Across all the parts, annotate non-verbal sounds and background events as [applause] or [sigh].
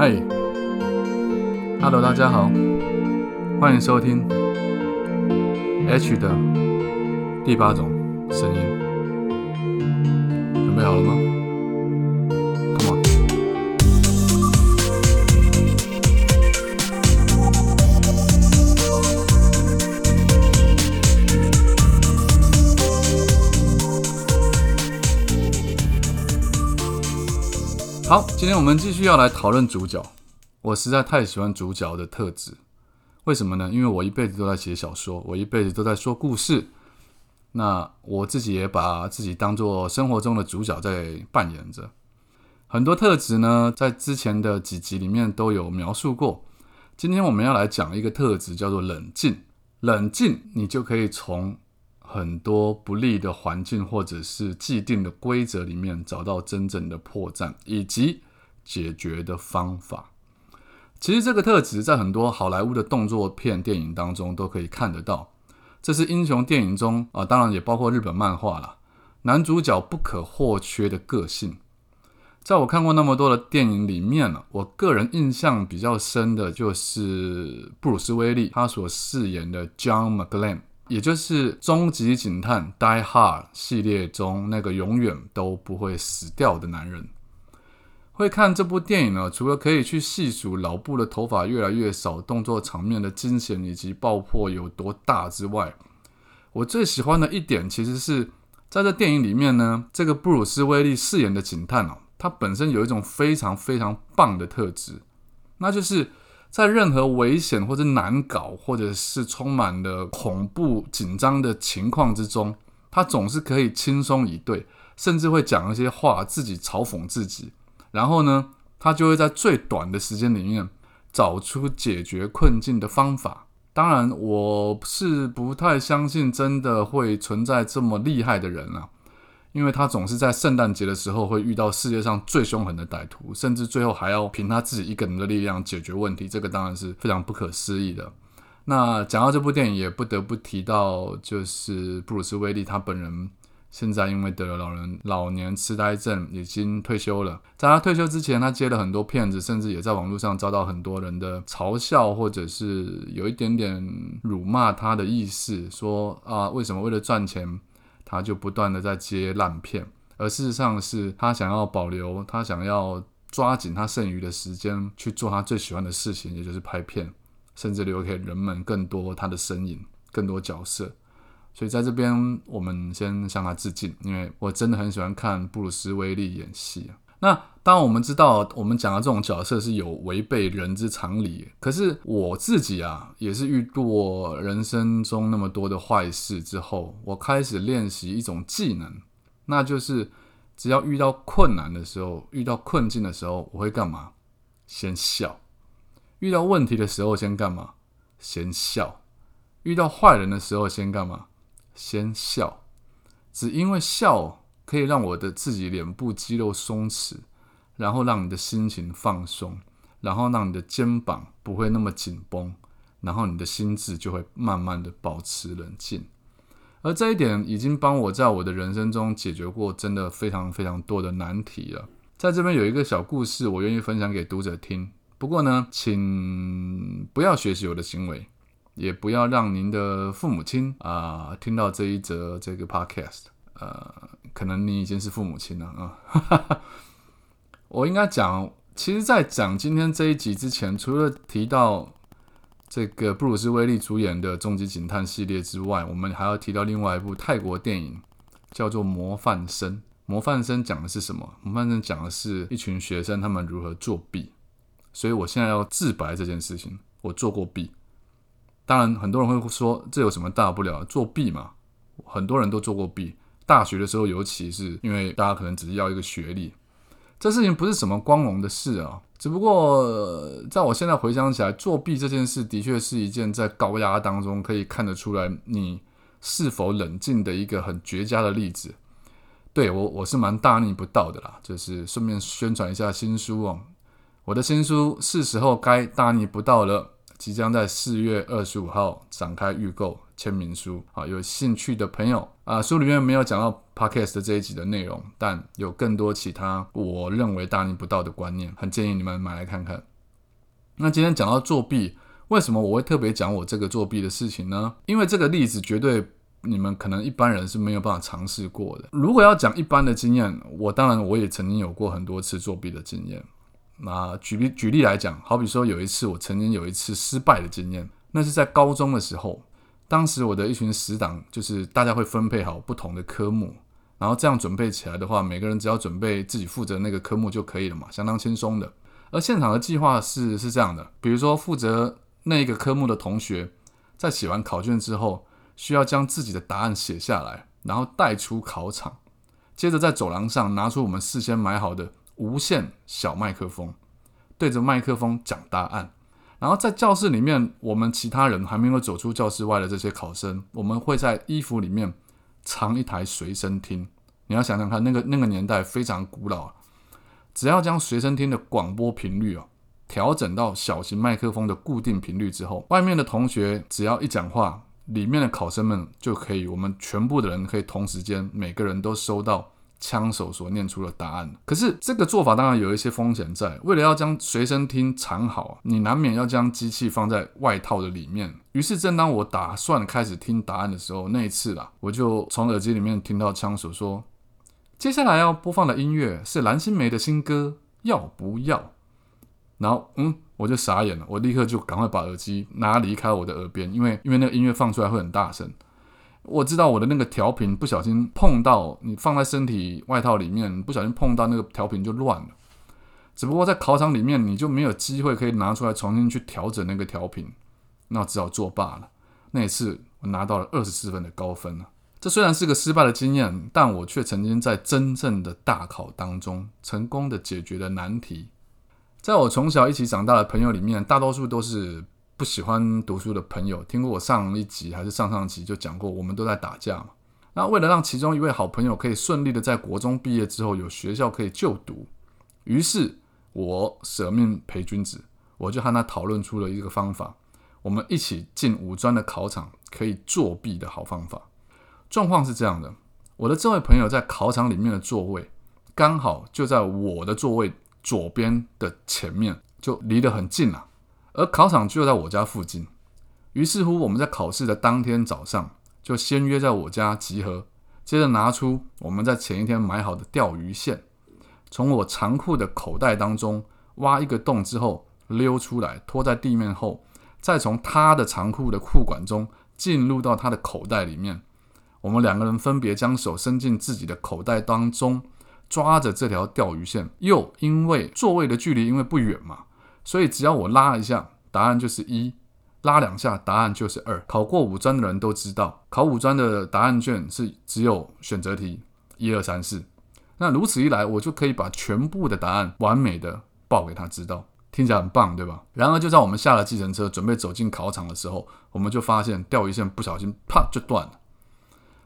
嗨，Hello，大家好，欢迎收听 H 的第八种声音，准备好了吗？好，今天我们继续要来讨论主角。我实在太喜欢主角的特质，为什么呢？因为我一辈子都在写小说，我一辈子都在说故事。那我自己也把自己当做生活中的主角在扮演着。很多特质呢，在之前的几集里面都有描述过。今天我们要来讲一个特质，叫做冷静。冷静，你就可以从很多不利的环境或者是既定的规则里面找到真正的破绽以及解决的方法。其实这个特质在很多好莱坞的动作片电影当中都可以看得到。这是英雄电影中啊，当然也包括日本漫画啦，男主角不可或缺的个性。在我看过那么多的电影里面呢，我个人印象比较深的就是布鲁斯威利他所饰演的 John McClane。也就是《终极警探》Die Hard 系列中那个永远都不会死掉的男人。会看这部电影呢，除了可以去细数老布的头发越来越少、动作场面的惊险以及爆破有多大之外，我最喜欢的一点其实是在这电影里面呢，这个布鲁斯威利饰演的警探哦，他本身有一种非常非常棒的特质，那就是。在任何危险或者难搞，或者是充满了恐怖、紧张的情况之中，他总是可以轻松以对，甚至会讲一些话，自己嘲讽自己。然后呢，他就会在最短的时间里面找出解决困境的方法。当然，我是不太相信真的会存在这么厉害的人啊。因为他总是在圣诞节的时候会遇到世界上最凶狠的歹徒，甚至最后还要凭他自己一个人的力量解决问题，这个当然是非常不可思议的。那讲到这部电影，也不得不提到，就是布鲁斯威利他本人现在因为得了老人老年痴呆症，已经退休了。在他退休之前，他接了很多片子，甚至也在网络上遭到很多人的嘲笑，或者是有一点点辱骂他的意思，说啊，为什么为了赚钱？他就不断的在接烂片，而事实上是他想要保留，他想要抓紧他剩余的时间去做他最喜欢的事情，也就是拍片，甚至留给人们更多他的身影、更多角色。所以在这边，我们先向他致敬，因为我真的很喜欢看布鲁斯威利演戏啊。那当，我们知道我们讲的这种角色是有违背人之常理。可是我自己啊，也是遇过人生中那么多的坏事之后，我开始练习一种技能，那就是只要遇到困难的时候，遇到困境的时候，我会干嘛？先笑。遇到问题的时候，先干嘛？先笑。遇到坏人的时候，先干嘛？先笑。只因为笑。可以让我的自己脸部肌肉松弛，然后让你的心情放松，然后让你的肩膀不会那么紧绷，然后你的心智就会慢慢的保持冷静。而这一点已经帮我在我的人生中解决过真的非常非常多的难题了。在这边有一个小故事，我愿意分享给读者听。不过呢，请不要学习我的行为，也不要让您的父母亲啊听到这一则这个 podcast。呃，可能你已经是父母亲了啊。[laughs] 我应该讲，其实，在讲今天这一集之前，除了提到这个布鲁斯威利主演的《终极警探》系列之外，我们还要提到另外一部泰国电影，叫做《模范生》。《模范生》讲的是什么？《模范生》讲的是一群学生他们如何作弊。所以我现在要自白这件事情，我做过弊。当然，很多人会说，这有什么大不了？作弊嘛，很多人都做过弊。大学的时候，尤其是因为大家可能只是要一个学历，这事情不是什么光荣的事啊。只不过在我现在回想起来，作弊这件事的确是一件在高压当中可以看得出来你是否冷静的一个很绝佳的例子。对我，我是蛮大逆不道的啦。就是顺便宣传一下新书哦，我的新书是时候该大逆不道了。即将在四月二十五号展开预购签名书啊，有兴趣的朋友啊，书里面没有讲到 podcast 的这一集的内容，但有更多其他我认为大逆不道的观念，很建议你们买来看看。那今天讲到作弊，为什么我会特别讲我这个作弊的事情呢？因为这个例子绝对你们可能一般人是没有办法尝试过的。如果要讲一般的经验，我当然我也曾经有过很多次作弊的经验。那举例举例来讲，好比说有一次我曾经有一次失败的经验，那是在高中的时候，当时我的一群死党就是大家会分配好不同的科目，然后这样准备起来的话，每个人只要准备自己负责那个科目就可以了嘛，相当轻松的。而现场的计划是是这样的，比如说负责那一个科目的同学，在写完考卷之后，需要将自己的答案写下来，然后带出考场，接着在走廊上拿出我们事先买好的无线小麦克风，对着麦克风讲答案。然后在教室里面，我们其他人还没有走出教室外的这些考生，我们会在衣服里面藏一台随身听。你要想想看，那个那个年代非常古老。只要将随身听的广播频率啊调整到小型麦克风的固定频率之后，外面的同学只要一讲话，里面的考生们就可以，我们全部的人可以同时间每个人都收到枪手所念出的答案。可是这个做法当然有一些风险在，为了要将随身听藏好，你难免要将机器放在外套的里面。于是正当我打算开始听答案的时候，那一次啦，我就从耳机里面听到枪手说。接下来要播放的音乐是蓝心湄的新歌，要不要？然后，嗯，我就傻眼了，我立刻就赶快把耳机拿离开我的耳边，因为因为那个音乐放出来会很大声。我知道我的那个调频不小心碰到你放在身体外套里面，不小心碰到那个调频就乱了。只不过在考场里面你就没有机会可以拿出来重新去调整那个调频，那只好作罢了。那一次我拿到了二十四分的高分了。这虽然是个失败的经验，但我却曾经在真正的大考当中成功的解决了难题。在我从小一起长大的朋友里面，大多数都是不喜欢读书的朋友。听过我上一集还是上上集就讲过，我们都在打架嘛。那为了让其中一位好朋友可以顺利的在国中毕业之后有学校可以就读，于是我舍命陪君子，我就和他讨论出了一个方法，我们一起进五专的考场可以作弊的好方法。状况是这样的，我的这位朋友在考场里面的座位刚好就在我的座位左边的前面，就离得很近了。而考场就在我家附近，于是乎我们在考试的当天早上就先约在我家集合，接着拿出我们在前一天买好的钓鱼线，从我长裤的口袋当中挖一个洞之后溜出来，拖在地面后，再从他的长裤的裤管中进入到他的口袋里面。我们两个人分别将手伸进自己的口袋当中，抓着这条钓鱼线。又因为座位的距离因为不远嘛，所以只要我拉一下，答案就是一；拉两下，答案就是二。考过五专的人都知道，考五专的答案卷是只有选择题一二三四。那如此一来，我就可以把全部的答案完美的报给他知道，听起来很棒，对吧？然而就在我们下了计程车，准备走进考场的时候，我们就发现钓鱼线不小心啪就断了。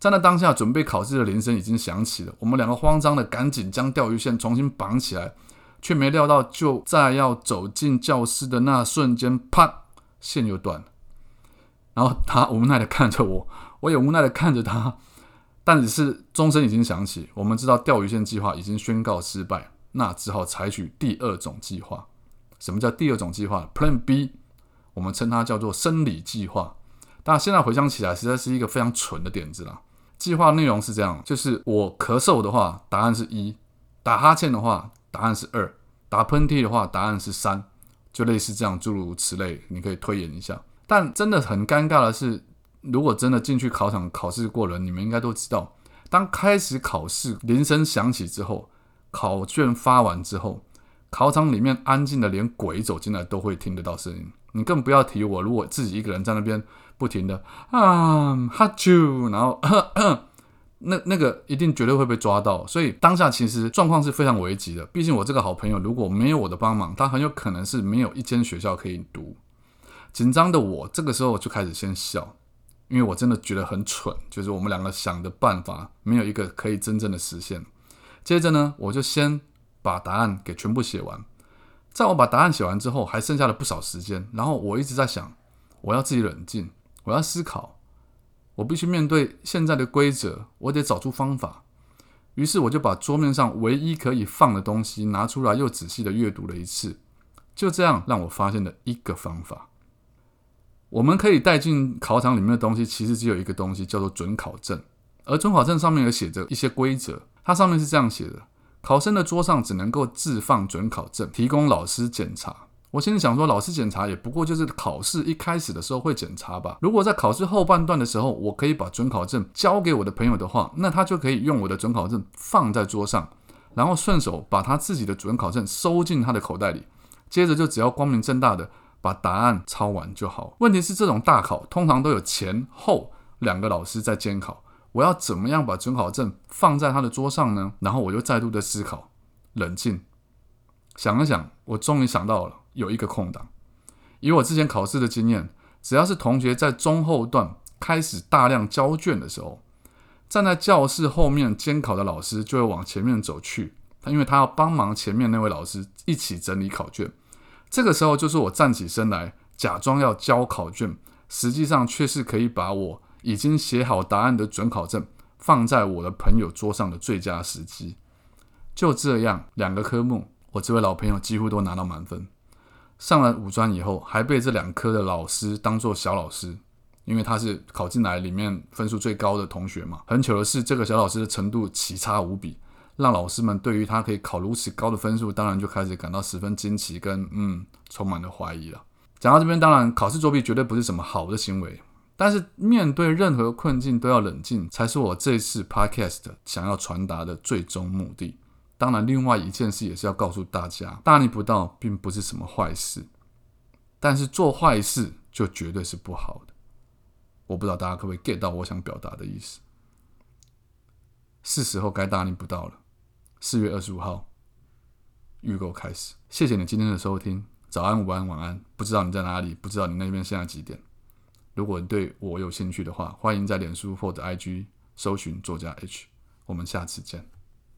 在那当下，准备考试的铃声已经响起了。我们两个慌张的赶紧将钓鱼线重新绑起来，却没料到就在要走进教室的那瞬间，啪，线又断了。然后他无奈的看着我，我也无奈的看着他。但只是钟声已经响起，我们知道钓鱼线计划已经宣告失败，那只好采取第二种计划。什么叫第二种计划？Plan B，我们称它叫做生理计划。但现在回想起来，实在是一个非常蠢的点子啦。计划内容是这样：就是我咳嗽的话，答案是一；打哈欠的话，答案是二；打喷嚏的话，答案是三。就类似这样，诸如此类，你可以推演一下。但真的很尴尬的是，如果真的进去考场考试过了，你们应该都知道，当开始考试铃声响起之后，考卷发完之后，考场里面安静的连鬼走进来都会听得到声音。你更不要提我，如果自己一个人在那边不停的啊哈啾，然后 [coughs] 那那个一定绝对会被抓到。所以当下其实状况是非常危急的。毕竟我这个好朋友如果没有我的帮忙，他很有可能是没有一间学校可以读。紧张的我这个时候就开始先笑，因为我真的觉得很蠢，就是我们两个想的办法没有一个可以真正的实现。接着呢，我就先把答案给全部写完。在我把答案写完之后，还剩下了不少时间，然后我一直在想，我要自己冷静，我要思考，我必须面对现在的规则，我得找出方法。于是我就把桌面上唯一可以放的东西拿出来，又仔细的阅读了一次。就这样，让我发现了一个方法。我们可以带进考场里面的东西，其实只有一个东西，叫做准考证。而准考证上面有写着一些规则，它上面是这样写的：考生的桌上只能够置放准考证，提供老师检查。我心里想说，老师检查也不过就是考试一开始的时候会检查吧。如果在考试后半段的时候，我可以把准考证交给我的朋友的话，那他就可以用我的准考证放在桌上，然后顺手把他自己的准考证收进他的口袋里，接着就只要光明正大的把答案抄完就好。问题是，这种大考通常都有前后两个老师在监考，我要怎么样把准考证放在他的桌上呢？然后我就再度的思考，冷静想了想，我终于想到了。有一个空档，以我之前考试的经验，只要是同学在中后段开始大量交卷的时候，站在教室后面监考的老师就会往前面走去，他因为他要帮忙前面那位老师一起整理考卷。这个时候就是我站起身来，假装要交考卷，实际上却是可以把我已经写好答案的准考证放在我的朋友桌上的最佳时机。就这样，两个科目，我这位老朋友几乎都拿到满分。上了五专以后，还被这两科的老师当做小老师，因为他是考进来里面分数最高的同学嘛。很糗的是，这个小老师的程度奇差无比，让老师们对于他可以考如此高的分数，当然就开始感到十分惊奇，跟嗯，充满了怀疑了。讲到这边，当然考试作弊绝对不是什么好的行为，但是面对任何困境都要冷静，才是我这次 podcast 想要传达的最终目的。当然，另外一件事也是要告诉大家，大逆不道并不是什么坏事，但是做坏事就绝对是不好的。我不知道大家可不可以 get 到我想表达的意思。是时候该大逆不道了。四月二十五号，预购开始。谢谢你今天的收听，早安、午安、晚安。不知道你在哪里，不知道你那边现在几点。如果你对我有兴趣的话，欢迎在脸书或者 IG 搜寻作家 H。我们下次见。